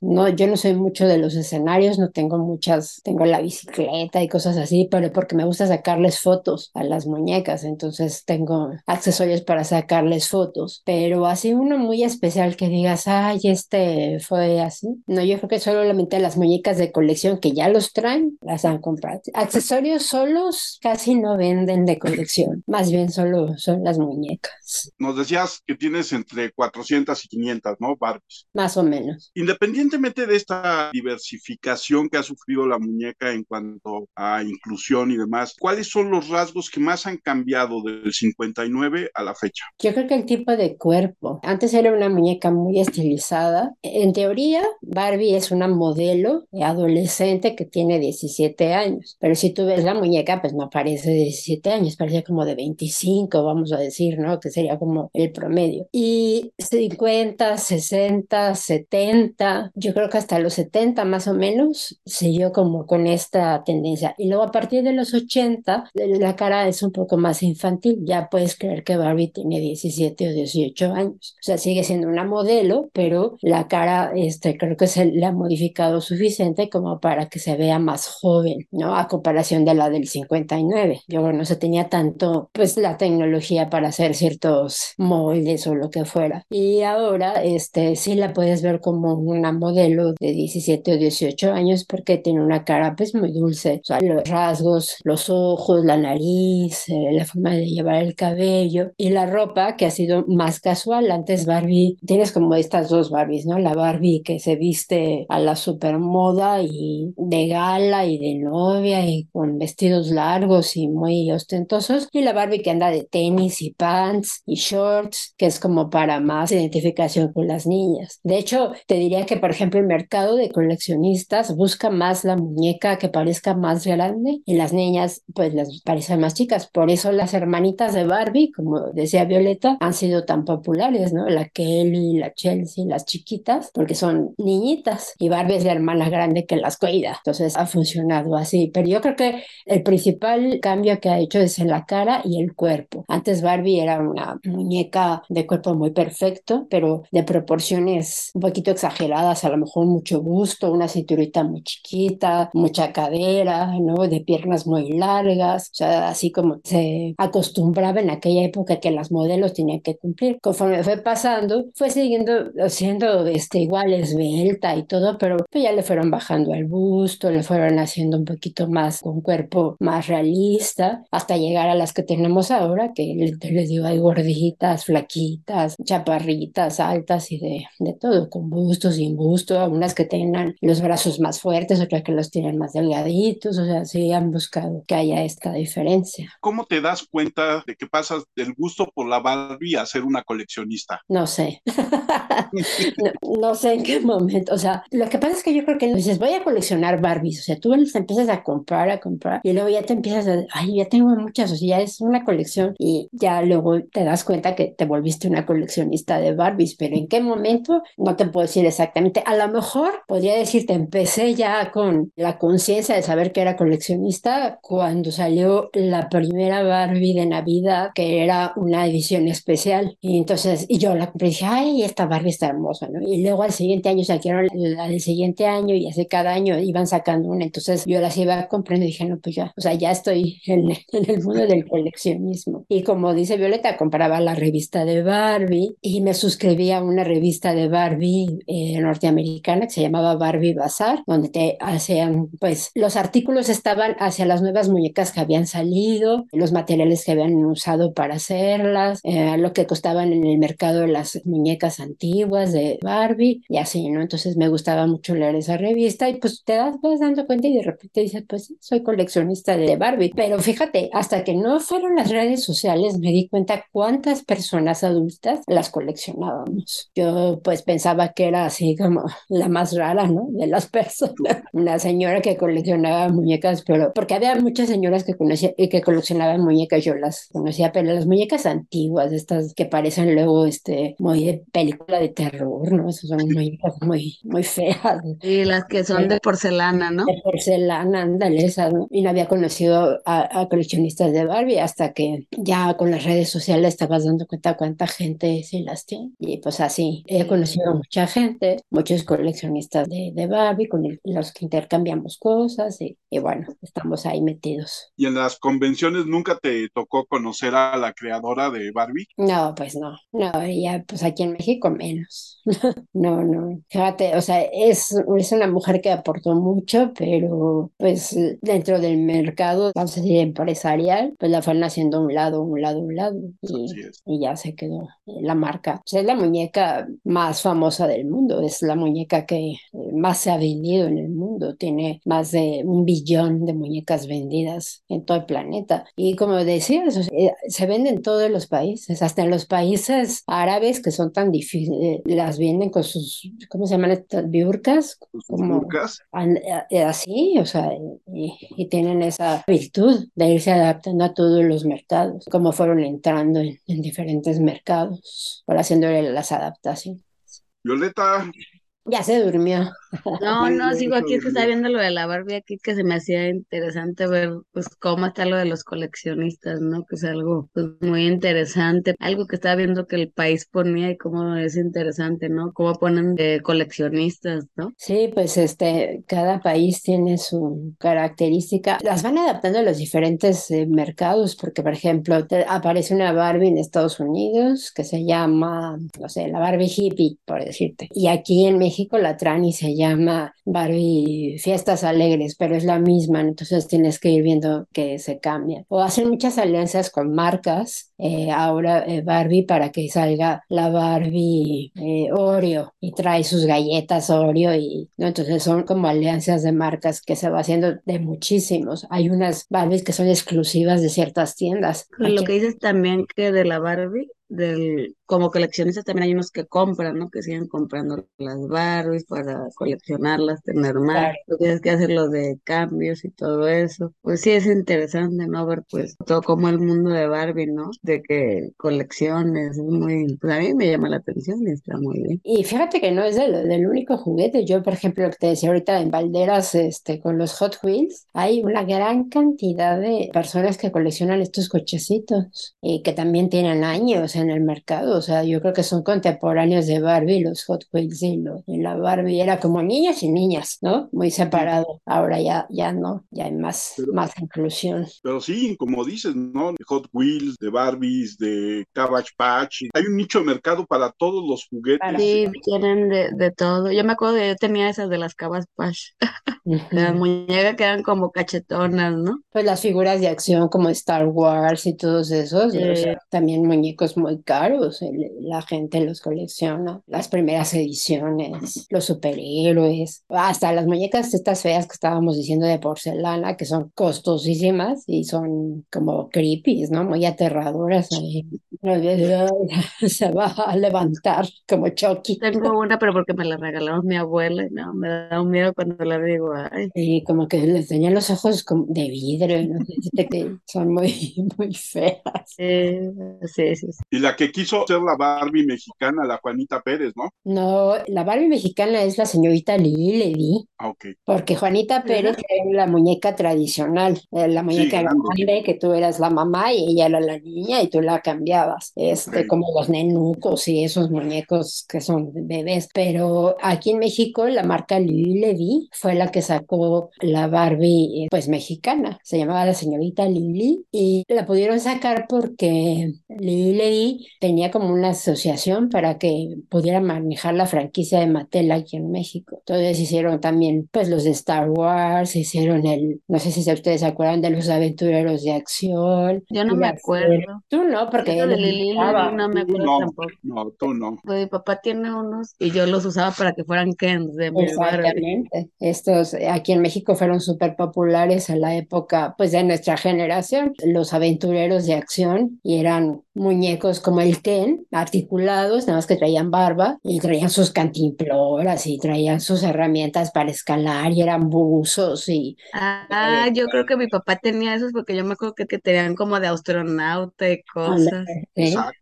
No, yo no soy mucho de los escenarios, no tengo muchas, tengo la bicicleta y cosas así, pero porque me gusta sacarles fotos a las muñecas, entonces tengo accesorios para sacarles fotos. Pero así uno muy especial que digas, ay, este fue así. No, yo creo que solamente las muñecas de colección que ya los traen, las han comprado. Accesorios solos casi no venden de colección, más bien solo son las muñecas, Nos decías que tienes entre 400 y 500, ¿no? Barbies. más o menos. Independientemente de esta diversificación que ha sufrido la muñeca en cuanto a inclusión y demás, ¿cuáles son los rasgos que más han cambiado del 59 a la fecha? Yo creo que el tipo de cuerpo. Antes era una muñeca muy estilizada. En teoría, Barbie es una modelo adolescente que tiene 17 años. Pero si tú ves la muñeca, pues no parece de 17 años, parece como de 25, vamos a decir, ¿no? Que sería como el promedio. Y 50, 60, 70, yo creo que hasta los 70 más o menos siguió como con esta tendencia. Y luego a partir de los 80, la cara es un poco más infantil. Ya puedes creer que Barbie tiene 17 o 18 años. O sea, sigue siendo una modelo, pero la cara, este, creo que se le ha modificado suficiente como para que se vea más joven, ¿no? A comparación de la del 59. Yo creo que no se tenía tanto, pues, la tecnología para hacer ciertos moldes o lo que fuera. Y ahora, este, sí la puedes ver como una modelo de 17 o 18 años porque tiene una cara, pues, muy dulce. O sea, los rasgos, los ojos, la nariz, eh, la forma de llevar el cabello y la ropa que ha sido más casual. Antes Barbie, tienes como estas dos Barbies, ¿no? La Barbie que se viste a la supermoda y de gala y de novia y con vestidos largos y muy ostentosos y la Barbie que anda de tenis y pants y shorts, que es como para más identificación con las niñas. De hecho, te diría que, por ejemplo, el mercado de coleccionistas busca más la muñeca que parezca más grande y las niñas pues las parecen más chicas. Por eso las hermanitas de Barbie, como decía Violeta, han sido tan populares, ¿no? La Kelly, la Chelsea, las chiquitas, porque son niñitas y Barbie es la hermana grande que las cuida. Entonces ha funcionado así. Pero yo creo que el principal cambio que ha hecho es en la cara y el cuerpo. Antes Barbie era una muñeca de cuerpo muy perfecto, pero de proporciones un poquito exageradas, a lo mejor mucho gusto, una cinturita muy chiquita, mucha cadera, ¿no? De piernas muy largas, o sea, así como se acostumbraba en aquella época que las modelos tenían que cumplir. Conforme fue pasando, fue siguiendo siendo este, igual esbelta y todo, pero pues ya le fueron bajando al busto, le fueron haciendo un poquito más con cuerpo más realista, hasta llegar a las que tenemos ahora, que les digo, hay gorditas, flaquitas, chaparritas, altas y de, de todo, con busto, sin busto, algunas que tengan los brazos más fuertes, otras que los tienen más delgaditos, o sea, sí han buscado que haya esta diferencia. ¿Cómo te das cuenta de que pasas del gusto por la Barbie a ser una coleccionista? No sé. *laughs* no, sé en qué momento. O sea, lo que pasa es que yo creo que dices, voy a coleccionar Barbies. O sea, tú te empiezas a comprar, a comprar, y luego ya te empiezas a, ay, ya tengo muchas, o sea, ya es una colección, y ya luego te das cuenta que te volviste una coleccionista de Barbies. Pero en qué momento, no te puedo decir exactamente. A lo mejor podría decirte, empecé ya con la conciencia de saber que era coleccionista cuando salió la primera Barbie de Navidad, que era una edición especial. Y entonces, y yo la compré y dije, ay, esta Barbie está hermosa, ¿no? Y luego al siguiente año sacaron la del siguiente año y así cada año iban sacando una. Entonces yo las iba comprando y dije, no, pues ya, o sea, ya estoy en, *laughs* en el mundo del coleccionismo. Y como dice Violeta, compraba la revista de Barbie y me suscribí a una revista de Barbie eh, norteamericana que se llamaba Barbie Bazaar, donde te hacían, pues, los artículos estaban hacia las nuevas muñecas que habían salido, los materiales que habían usado para hacerlas, eh, lo que costaban en el mercado las muñecas antiguas de Barbie y así, ¿no? Entonces me gustaba mucho leer esa revista y pues te das, vas dando cuenta y de repente dices, pues soy coleccionista de Barbie. Pero fíjate, hasta que no fueron las redes sociales me di cuenta cuántas personas adultas las coleccionábamos. Yo pues pensaba que era así como la más rara, ¿no? De las personas. Una señora que coleccionaba muñecas, pero porque había muchas señoras que conocía y que coleccionaban muñecas, yo las conocía, pero las muñecas antiguas, estas que parecen luego este muy de película de terror, ¿no? Esas son muñecas muy, muy feas. Y las que son de porcelana, ¿no? De porcelana, ándale, esas, ¿no? Y no había conocido a, a, coleccionistas de Barbie hasta que ya con las redes sociales estabas dando cuenta cuánta gente sí las tiene. Y pues así, he conocido a mucha gente, muchos coleccionistas de, de Barbie, con los que intercambiamos cosas y, y bueno, estamos ahí metidos. ¿Y en las convenciones nunca te tocó conocer a la creadora de Barbie? No, pues no, no, ella pues aquí en México menos. *laughs* no, no, fíjate, o sea, es, es una mujer que aportó mucho, pero pues dentro del mercado, vamos a decir, empresarial, pues la fueron haciendo un lado, un lado, un lado y, y ya se quedó la marca. Es la muñeca más famosa del mundo, es la muñeca que más se ha vendido en el mundo, tiene más de un billón de muñecas vendidas en todo el planeta. Y como decías, se vende en todos los países, hasta en los países árabes que son tan difíciles, las venden con sus, ¿cómo se llaman estas biurcas? Como, ¿Biurcas? Así, o sea, y, y, tienen esa virtud de irse adaptando a todos los mercados, como fueron entrando en, en diferentes mercados, por haciéndole las adaptaciones. Violeta, ya se durmió. No, no, sigo aquí, es que estaba viendo lo de la Barbie aquí, que se me hacía interesante ver, pues, cómo está lo de los coleccionistas, ¿no? Que es algo, pues, muy interesante. Algo que estaba viendo que el país ponía y cómo es interesante, ¿no? Cómo ponen de coleccionistas, ¿no? Sí, pues, este, cada país tiene su característica. Las van adaptando a los diferentes eh, mercados, porque, por ejemplo, te aparece una Barbie en Estados Unidos que se llama, no sé, la Barbie hippie, por decirte. Y aquí en México México la traen y se llama Barbie Fiestas Alegres, pero es la misma, entonces tienes que ir viendo que se cambia. O hacen muchas alianzas con marcas, eh, ahora eh, Barbie para que salga la Barbie eh, Oreo y trae sus galletas Oreo y ¿no? entonces son como alianzas de marcas que se va haciendo de muchísimos. Hay unas Barbies que son exclusivas de ciertas tiendas. Lo que dices también que de la Barbie del, como coleccionistas también hay unos que compran, ¿no? Que siguen comprando las Barbies para coleccionarlas, tener más, Claro. Tú tienes que hacer lo de cambios y todo eso. Pues sí, es interesante, ¿no? Ver pues todo como el mundo de Barbie, ¿no? De que colecciones, es muy, pues a mí me llama la atención y está muy bien. Y fíjate que no es del, del único juguete. Yo, por ejemplo, lo que te decía ahorita en Valderas, este, con los Hot Wheels, hay una gran cantidad de personas que coleccionan estos cochecitos y que también tienen años en el mercado. O sea, yo creo que son contemporáneos de Barbie, los Hot Wheels y, lo- y la Barbie. Era como niños y niñas, ¿no? Muy separado. Ahora ya, ya no, ya hay más, Pero- más inclusión. Pero sí, como dices, ¿no? De Hot Wheels, de Barbies, de Cabbage Patch. Hay un nicho de mercado para todos los juguetes. Para- Sí, tienen de, de todo. Yo me acuerdo de, yo tenía esas de las Cabas Pash, las muñecas que eran como cachetonas, ¿no? Pues las figuras de acción como Star Wars y todos esos, o Sí. sea, también muñecos muy caros, el- la gente los colecciona, las primeras ediciones, los superhéroes, hasta las muñecas estas feas que estábamos diciendo de porcelana, que son costosísimas y son como creepy, ¿no? Muy aterradoras. ahí. Uno dice, "Ay, *laughs* Se va a levantar como Chucky. Tengo una, pero porque me la regalaron mi abuela, y no, me da un miedo cuando la digo, ay, Y como que les tenían los ojos como de vidrio, no *laughs* son muy, *laughs* muy feas. sí, sí, sí, sí. Y la que quiso ser la Barbie mexicana, la Juanita Pérez, ¿no? No, la Barbie mexicana es la señorita Lili Ledy, Ah, ok. porque Juanita Pérez era la muñeca tradicional, eh, la muñeca grande. grande, que tú eras la mamá y ella era la niña y tú la cambiabas, este, como los nenucos y esos muñecos que son bebés. Pero aquí en México la marca Lili Ledy fue la que sacó la Barbie, eh, pues mexicana, se llamaba la señorita Lili y la pudieron sacar porque Lili Tenía como una asociación para que pudiera manejar la franquicia de Mattel aquí en México. Entonces hicieron también pues los de Star Wars, hicieron el, no sé si ustedes se acuerdan de los aventureros de acción. Yo no me acuerdo. Tú no, porque Esa de Lili no me Tú acuerdo no, tampoco. no, tú no. Pues mi papá tiene unos y yo los usaba para que fueran Kens de mi. Exactamente. Estos eh, aquí en México fueron súper populares en la época, pues de nuestra generación, los aventureros de acción, y eran muñecos como el Ken, articulados, nada más que traían barba, y traían sus cantimploras, y traían sus herramientas para escalar, y eran buzos, y Ah, yo creo que mi papá tenía esos porque yo me acuerdo que, que tenían como de astronauta y cosas.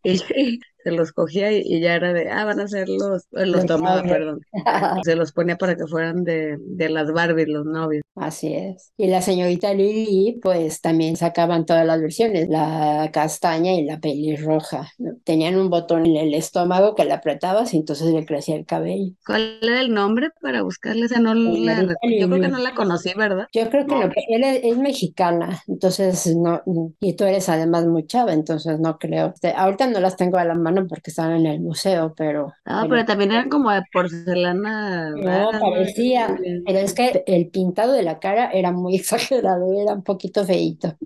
Y se los cogía y, y ya era de, ah, van a ser los, eh, los tomaba, perdón. *laughs* Se los ponía para que fueran de, de las Barbies, los novios. Así es. Y la señorita Lili, pues también sacaban todas las versiones, la castaña y la pelirroja. ¿no? Tenían un botón en el estómago que le apretabas y entonces le crecía el cabello. ¿Cuál era el nombre para buscarle? Esa no la, yo creo que no la conocí, ¿verdad? Yo creo que No. no, él es, es mexicana, entonces no, y tú eres además muy chava, entonces no creo. Este, ahorita no las tengo a la mano porque están en el museo, pero, Ah, pero pero también eran como de porcelana. no rara, ¿no? parecía, pero es que el pintado de la cara era muy *laughs* exagerado, era un poquito feíto.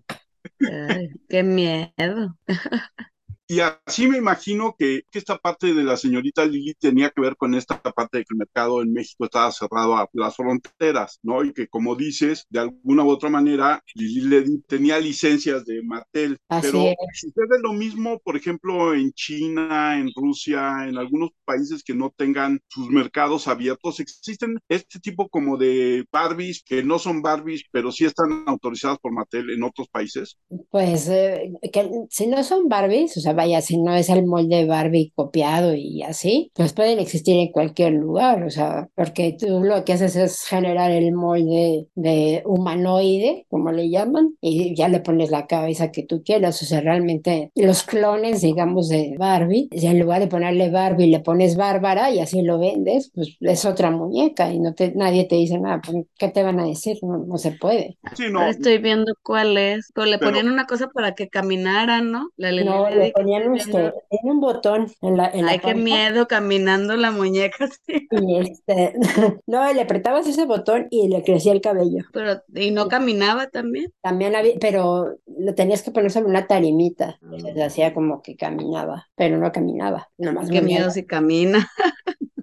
Ay, qué miedo. *laughs* Y así me imagino que, que esta parte de la señorita Lili tenía que ver con esta parte de que el mercado en México estaba cerrado a las fronteras, ¿no? Y que como dices, de alguna u otra manera, Lili tenía licencias de Mattel. Así Pero sucede lo mismo, por ejemplo, en China, en Rusia, en algunos países que no tengan sus mercados abiertos. Existen este tipo como de Barbies que no son Barbies, pero sí están autorizadas por Mattel en otros países. Pues eh, que si no son Barbies, o sea, vaya, si no es el molde Barbie copiado y así, pues pueden existir en cualquier lugar, o sea, porque tú lo que haces es generar el molde de humanoide, como le llaman, y ya le pones la cabeza que tú quieras, o sea, realmente los clones, digamos, de Barbie, si en lugar de ponerle Barbie le pones Bárbara y así lo vendes, pues es otra muñeca y no te, nadie te dice nada, pues, ¿qué te van a decir? No, no se puede. Sí, no, estoy viendo cuál es. Pero le Pero- ponían una cosa para que caminaran, ¿no? La No, le ponían estoy este, viendo. tiene un botón en la, en la Ay, qué panza miedo caminando la muñeca *laughs* y este, *laughs* no, le apretabas ese botón y le crecía el cabello. Pero, y no caminaba también. También había, pero lo tenías que poner sobre una tarimita. Se hacía como que caminaba, pero no caminaba, nomás Qué miedo si camina. *laughs*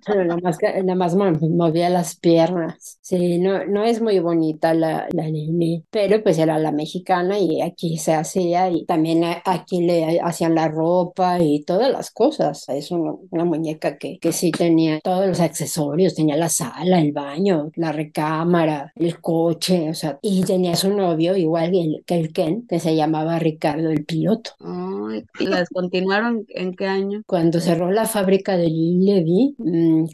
nada más, nada más movía las piernas. Sí, no, no es muy bonita la, la Lili, pero pues era la mexicana y aquí se hacía y también aquí le hacían la ropa y todas las cosas. Es una, una muñeca que, que sí tenía todos los accesorios, tenía la sala, el baño, la recámara, el coche, o sea, y tenía su novio igual que el Ken, que se llamaba Ricardo el piloto. ¿Y las continuaron en qué año? Cuando cerró la fábrica de Levi,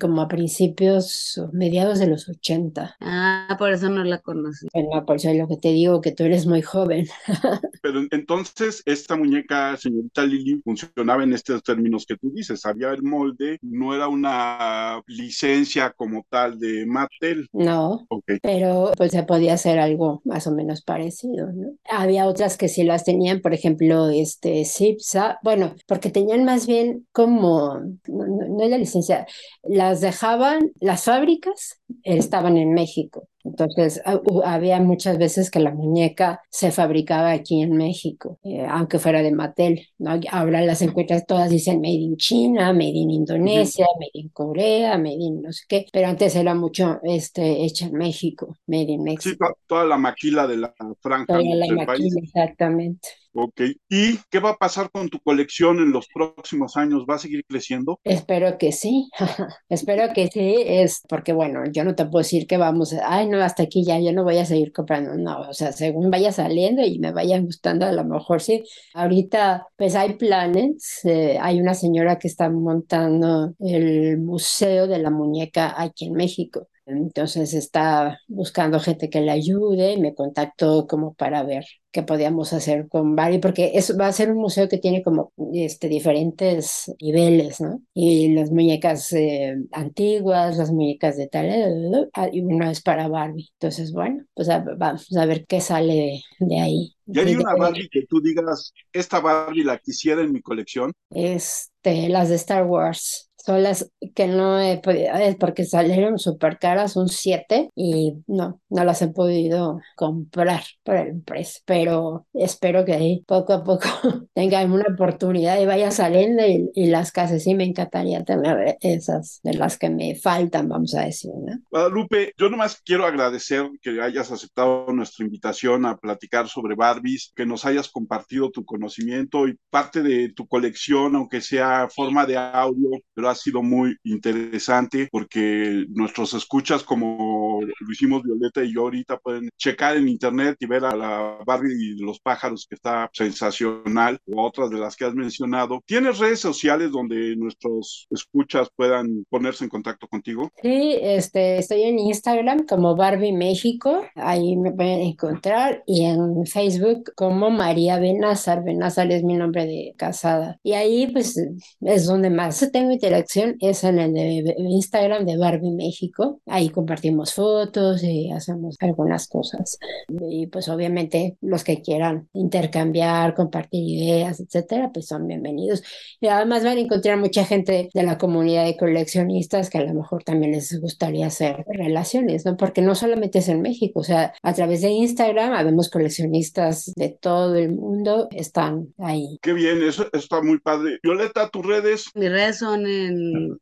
como a principios, mediados de los 80. Ah, por eso no la conocí. Bueno, por eso es lo que te digo, que tú eres muy joven. *laughs* Pero entonces, esta muñeca, señorita Lili, funcionaba en estos términos que tú dices. Había el molde, no era una licencia como tal de Mattel. No, pero pues se podía hacer algo más o menos parecido, ¿no? Había otras que sí las tenían, por ejemplo, este Cipsa, bueno, porque tenían más bien como, no, no, la licencia, las dejaban, las fábricas estaban en México. Entonces, ah, había muchas veces que la muñeca se fabricaba aquí en México, eh, aunque fuera de Mattel. ¿no? Ahora las encuentras todas dicen Made in China, Made in Indonesia, Made in Corea, Made in no sé qué, pero antes era mucho este, hecha en México, Made in México. Sí, toda la maquila de la franja. Toda la maquila, país. exactamente. Ok. ¿Y qué va a pasar con tu colección en los próximos años? ¿Va a seguir creciendo? Espero que sí. *laughs* Espero que sí. Es porque, bueno, yo no te puedo decir que vamos, ay, hasta aquí ya, yo no voy a seguir comprando. No, o sea, según vaya saliendo y me vaya gustando, a lo mejor sí. Ahorita, pues hay planes. Eh, hay una señora que está montando el Museo de la Muñeca aquí en México. Entonces está buscando gente que le ayude, me contactó como para ver qué podíamos hacer con Barbie, porque eso va a ser un museo que tiene como este, diferentes niveles, ¿no? Y las muñecas eh, antiguas, las muñecas de tal, ah, y uno es para Barbie. Entonces, bueno, pues vamos a ver qué sale de, ahí. ¿Y hay una Barbie que tú digas, esta Barbie la quisiera en mi colección? Este, las de Star Wars son las que no he podido, es porque salieron súper caras, son siete, y no, no las he podido comprar por el precio, pero espero que ahí poco a poco *laughs* tengan una oportunidad y vaya saliendo y, las casas, sí me encantaría tener esas de las que me faltan, vamos a decir, ¿no? Guadalupe, yo nomás quiero agradecer que hayas aceptado nuestra invitación a platicar sobre Barbies, que nos hayas compartido tu conocimiento y parte de tu colección, aunque sea forma de audio, pero ha sido muy interesante porque nuestros escuchas, como lo hicimos Violeta y yo ahorita, pueden checar en internet y ver a la Barbie y los pájaros que está sensacional, o otras de las que has mencionado. ¿Tienes redes sociales donde nuestros escuchas puedan ponerse en contacto contigo? Sí, este, estoy en Instagram como Barbie México, ahí me pueden encontrar, y en Facebook como María Benazar, Benazar es mi nombre de casada. Y ahí pues es donde más tengo interacción es en el de Instagram de Barbie México. Ahí compartimos fotos y hacemos algunas cosas. Y pues obviamente los que quieran intercambiar, compartir ideas, etcétera, pues son bienvenidos. Y además van a encontrar mucha gente de la comunidad de coleccionistas que a lo mejor también les gustaría hacer relaciones, ¿no? Porque no solamente es en México, o sea, a través de Instagram habemos coleccionistas de todo el mundo, están ahí. Qué bien, eso está muy padre. Violeta, tus redes. Mis redes son en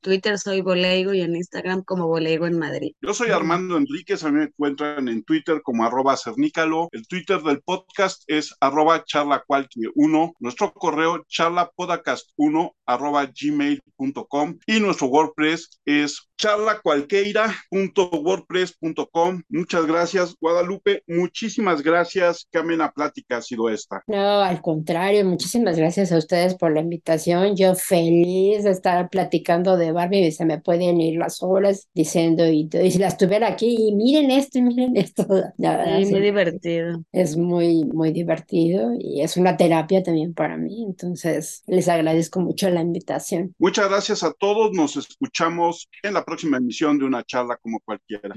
Twitter soy Boleigo y en Instagram como Boleigo en Madrid. Yo soy Armando Enríquez, a mí me encuentran en Twitter como arroba cernícalo. El Twitter del podcast es arroba charlacualquier1. Nuestro correo charlapodcast1 arroba gmail.com y nuestro WordPress es charlacualqueira.wordpress.com. Muchas gracias, Guadalupe. Muchísimas gracias. Qué amena plática ha sido esta. No, al contrario, muchísimas gracias a ustedes por la invitación. Yo feliz de estar platicando de Barbie y se me pueden ir las horas diciendo y, si las tuviera aquí y miren esto y miren esto. es muy divertido. Es muy, muy divertido y es una terapia también para mí. Entonces, les agradezco mucho la invitación. Muchas gracias a todos. Nos escuchamos en la próxima emisión de una charla como cualquiera.